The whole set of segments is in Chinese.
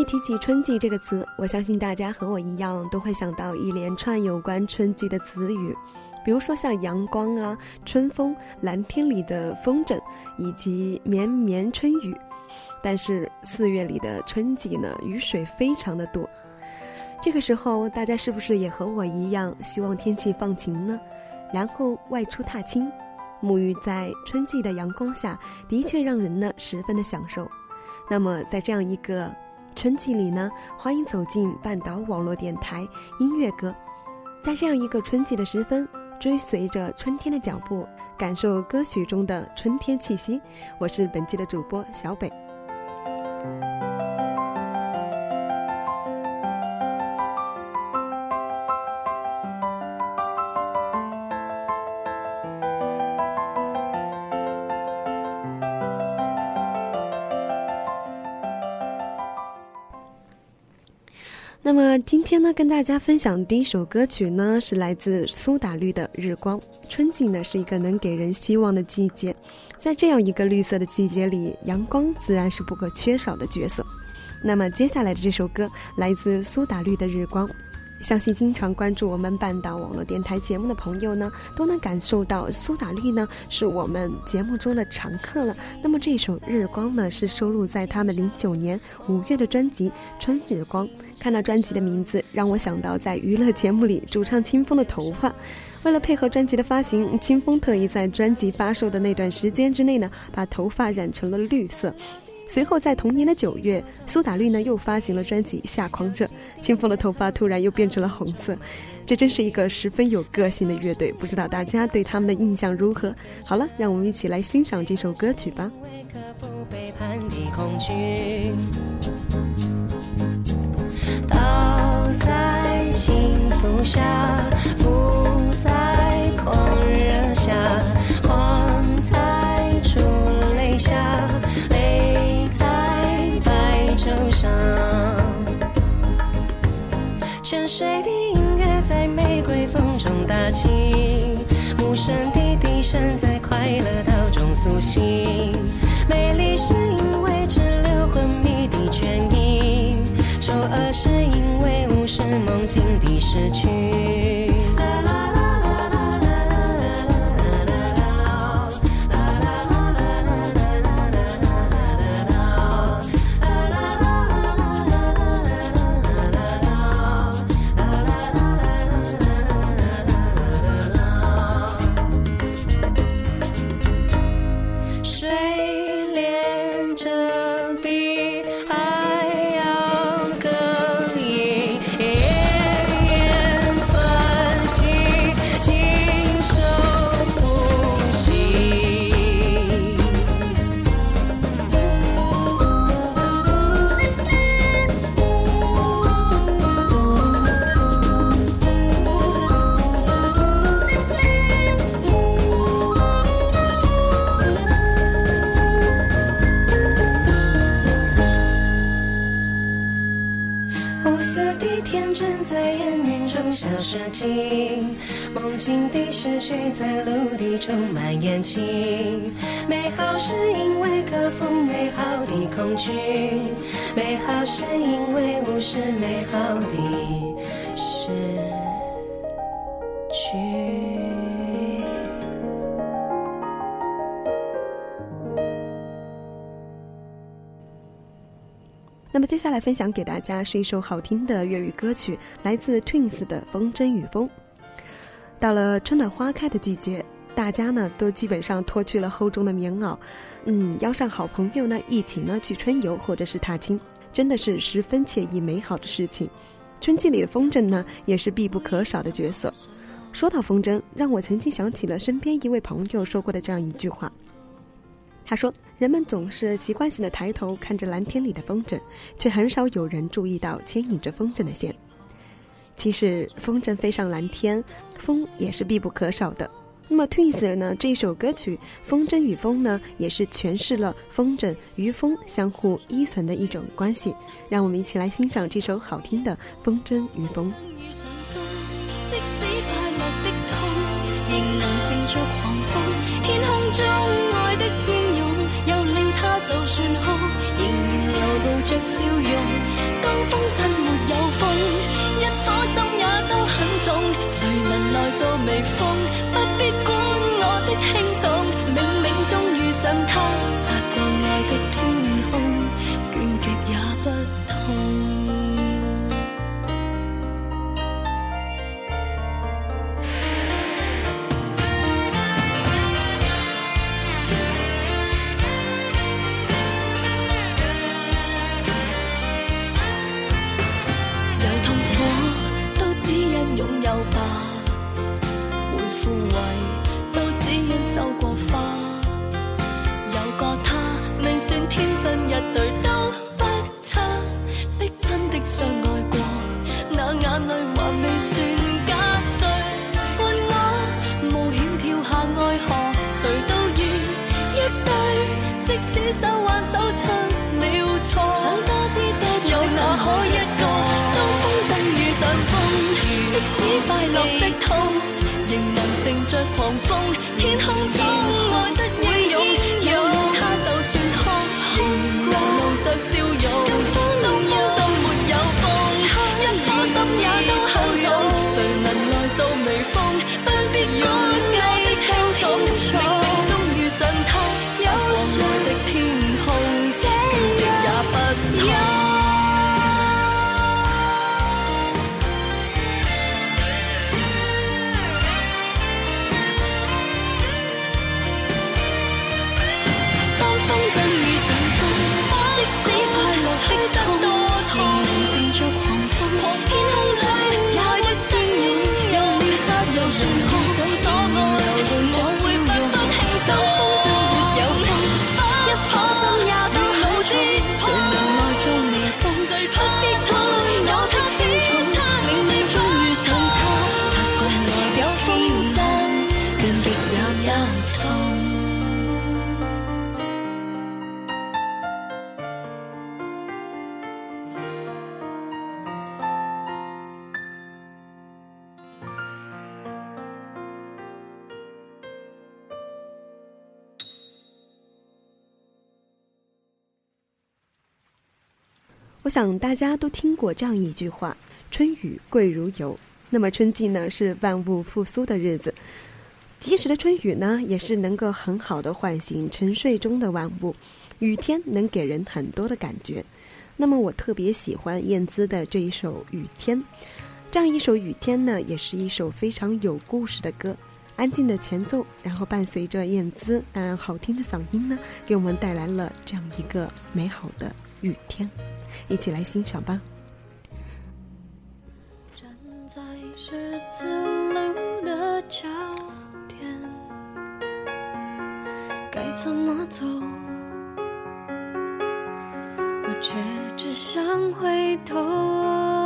一提起春季这个词，我相信大家和我一样都会想到一连串有关春季的词语，比如说像阳光啊、春风、蓝天里的风筝，以及绵绵春雨。但是四月里的春季呢，雨水非常的多。这个时候，大家是不是也和我一样，希望天气放晴呢？然后外出踏青，沐浴在春季的阳光下，的确让人呢十分的享受。那么在这样一个春季里呢，欢迎走进半岛网络电台音乐歌，在这样一个春季的时分，追随着春天的脚步，感受歌曲中的春天气息。我是本期的主播小北。那么今天呢，跟大家分享第一首歌曲呢，是来自苏打绿的《日光》。春季呢，是一个能给人希望的季节，在这样一个绿色的季节里，阳光自然是不可缺少的角色。那么接下来的这首歌来自苏打绿的《日光》。相信经常关注我们半岛网络电台节目的朋友呢，都能感受到苏打绿呢是我们节目中的常客了。那么这首《日光》呢，是收录在他们零九年五月的专辑《春日光》。看到专辑的名字，让我想到在娱乐节目里主唱清风的头发。为了配合专辑的发行，清风特意在专辑发售的那段时间之内呢，把头发染成了绿色。随后，在同年的九月，苏打绿呢又发行了专辑《夏狂热》，清风的头发突然又变成了红色，这真是一个十分有个性的乐队。不知道大家对他们的印象如何？好了，让我们一起来欣赏这首歌曲吧。倒在轻浮下，不再狂热苏醒。美丽是因为只留昏迷的倦意，丑恶是因为无视梦境的失去。情，美好是因为克服美好的恐惧，美好是因为无视美好的失去。那么接下来分享给大家是一首好听的粤语歌曲，来自 Twins 的《风筝与风》。到了春暖花开的季节，大家呢都基本上脱去了厚重的棉袄，嗯，邀上好朋友呢一起呢去春游或者是踏青，真的是十分惬意美好的事情。春季里的风筝呢也是必不可少的角色。说到风筝，让我曾经想起了身边一位朋友说过的这样一句话。他说：“人们总是习惯性的抬头看着蓝天里的风筝，却很少有人注意到牵引着风筝的线。”其实风筝飞上蓝天，风也是必不可少的。那么 twins 呢这一首歌曲风筝与风呢也是诠释了风筝与风相互依存的一种关系让我们一起来欣赏这首好听的风筝与风。即使快痛仍能狂天空中就算仍然流露着笑容有一心也都很重能做微风。我想大家都听过这样一句话，春雨贵如油，那么春季呢，是万物复苏的日子，及时的春雨呢，也是能够很好的唤醒沉睡中的万物。雨天能给人很多的感觉，那么我特别喜欢燕姿的这一首雨天。这样一首雨天呢，也是一首非常有故事的歌，安静的前奏，然后伴随着燕姿，嗯，好听的嗓音呢，给我们带来了这样一个美好的。雨天，一起来欣赏吧。站在十字路的交点，该怎么走？我却只想回头。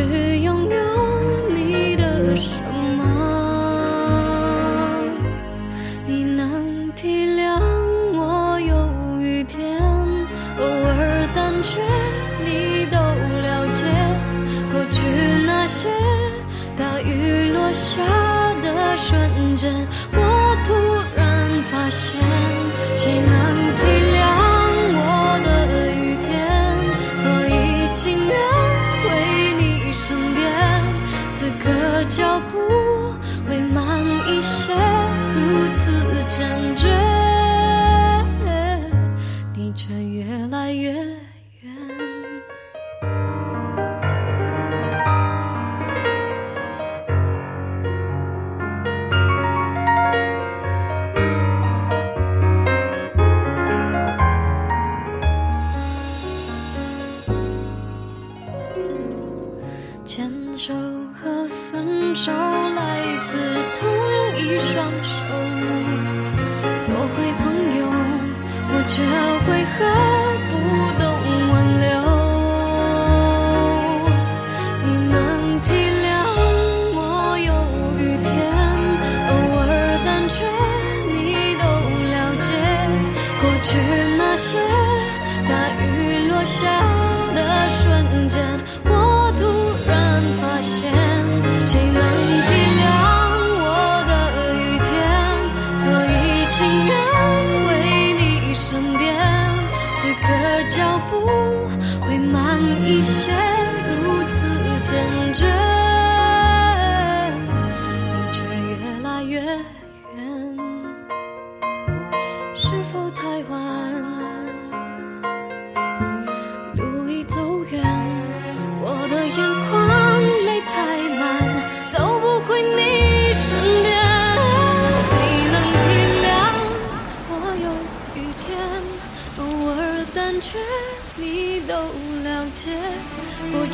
to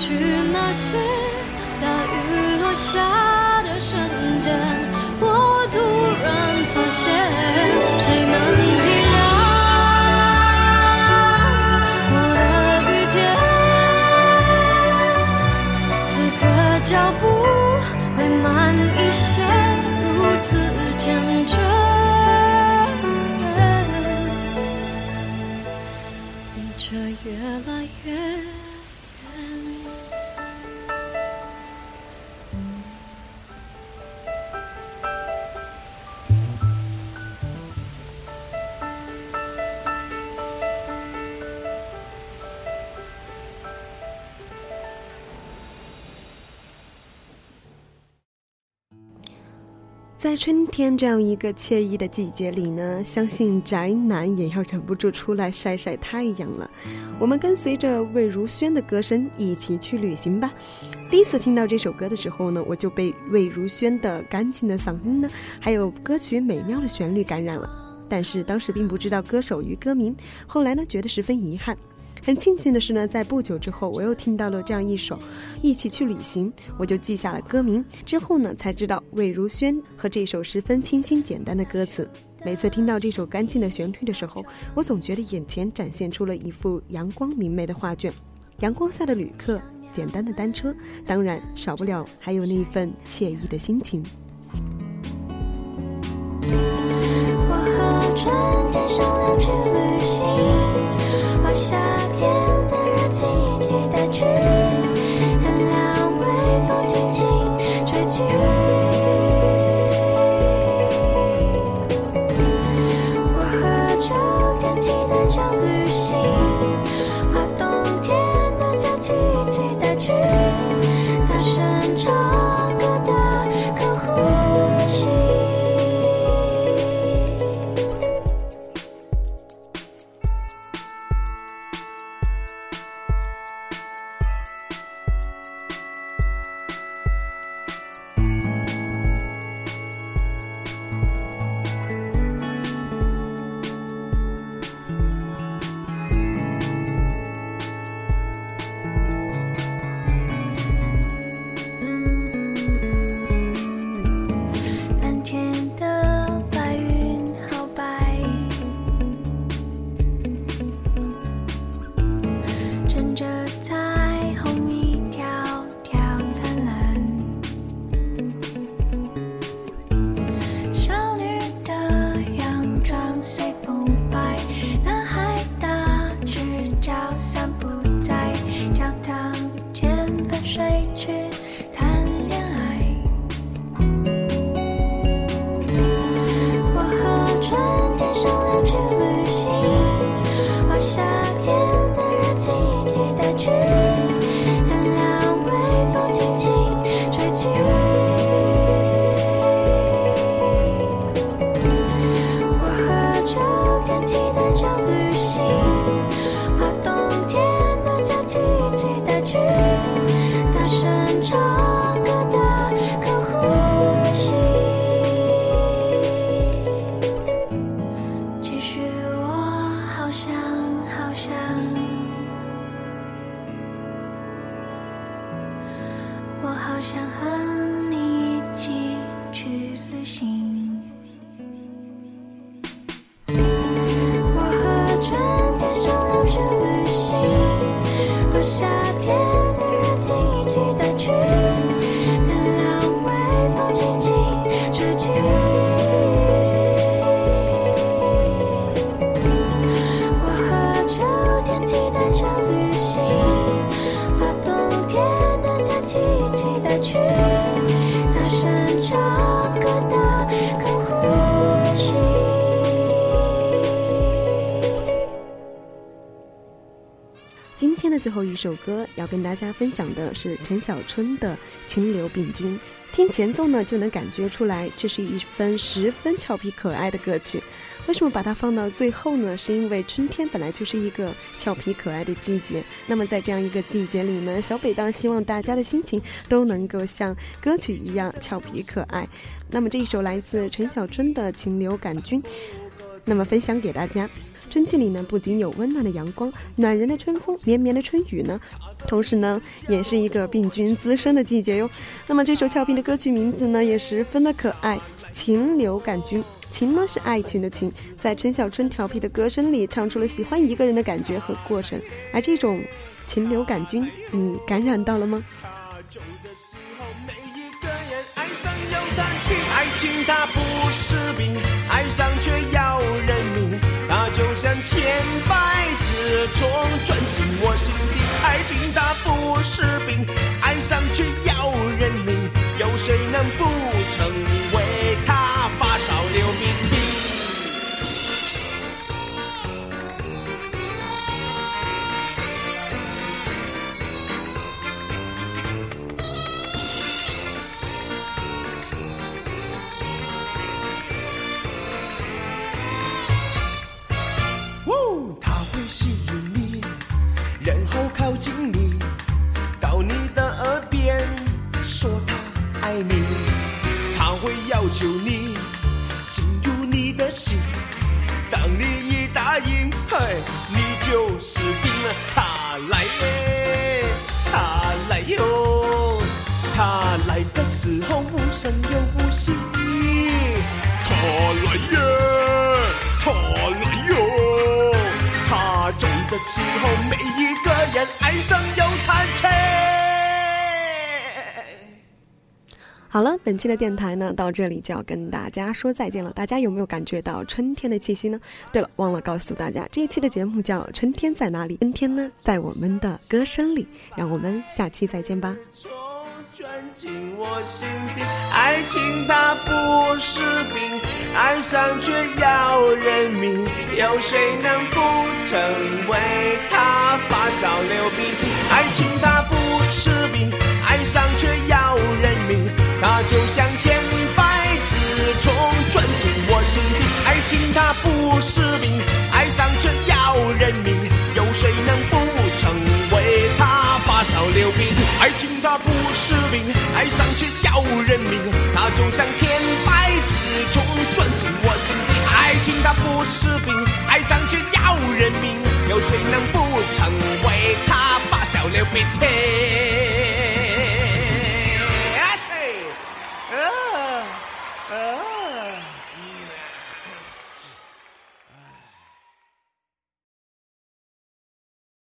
去那些大雨落下的瞬间，在春天这样一个惬意的季节里呢，相信宅男也要忍不住出来晒晒太阳了。我们跟随着魏如萱的歌声一起去旅行吧。第一次听到这首歌的时候呢，我就被魏如萱的干净的嗓音呢，还有歌曲美妙的旋律感染了。但是当时并不知道歌手与歌名，后来呢，觉得十分遗憾。很庆幸的是呢，在不久之后，我又听到了这样一首《一起去旅行》，我就记下了歌名。之后呢，才知道魏如萱和这首十分清新简单的歌词。每次听到这首干净的旋律的时候，我总觉得眼前展现出了一幅阳光明媚的画卷。阳光下的旅客，简单的单车，当然少不了还有那一份惬意的心情。我和春天商量去旅行，夏天。最后一首歌要跟大家分享的是陈小春的《清流病菌》。听前奏呢，就能感觉出来，这是一份十分俏皮可爱的歌曲。为什么把它放到最后呢？是因为春天本来就是一个俏皮可爱的季节。那么在这样一个季节里呢，小北当然希望大家的心情都能够像歌曲一样俏皮可爱。那么这一首来自陈小春的《情流感菌》，那么分享给大家。春季里呢，不仅有温暖的阳光、暖人的春风、绵绵的春雨呢，同时呢，也是一个病菌滋生的季节哟。那么这首俏皮的歌曲名字呢，也十分的可爱，《情流感菌》。情呢是爱情的情，在陈小春调皮的歌声里，唱出了喜欢一个人的感觉和过程。而这种情流感菌，你感染到了吗？爱情它不是病，爱上却情它不是病，爱上去要人命，有谁能不成为它发烧流鼻涕？亲你，求你进入你的心。当你一答应，嘿，你就死定了。他来耶，他来哟，他来的时候无声又无息。他来耶，他来哟，他走的时候每一个人爱。上有好了，本期的电台呢，到这里就要跟大家说再见了。大家有没有感觉到春天的气息呢？对了，忘了告诉大家，这一期的节目叫《春天在哪里》，春天呢，在我们的歌声里。让我们下期再见吧。钻进我心底，爱情它不是病，爱上却要人命，有谁能不成为他发烧流鼻涕？爱情它不是病，爱上却要人命，它就像千百只虫钻进我心底。爱情它不是病，爱上却要人命，有谁能不成为他发烧流鼻？爱情它不是病，爱上却要人命，它就像千百只虫钻进我心底。爱情它不是病，爱上却要人命，有谁能不成为他发笑流鼻涕？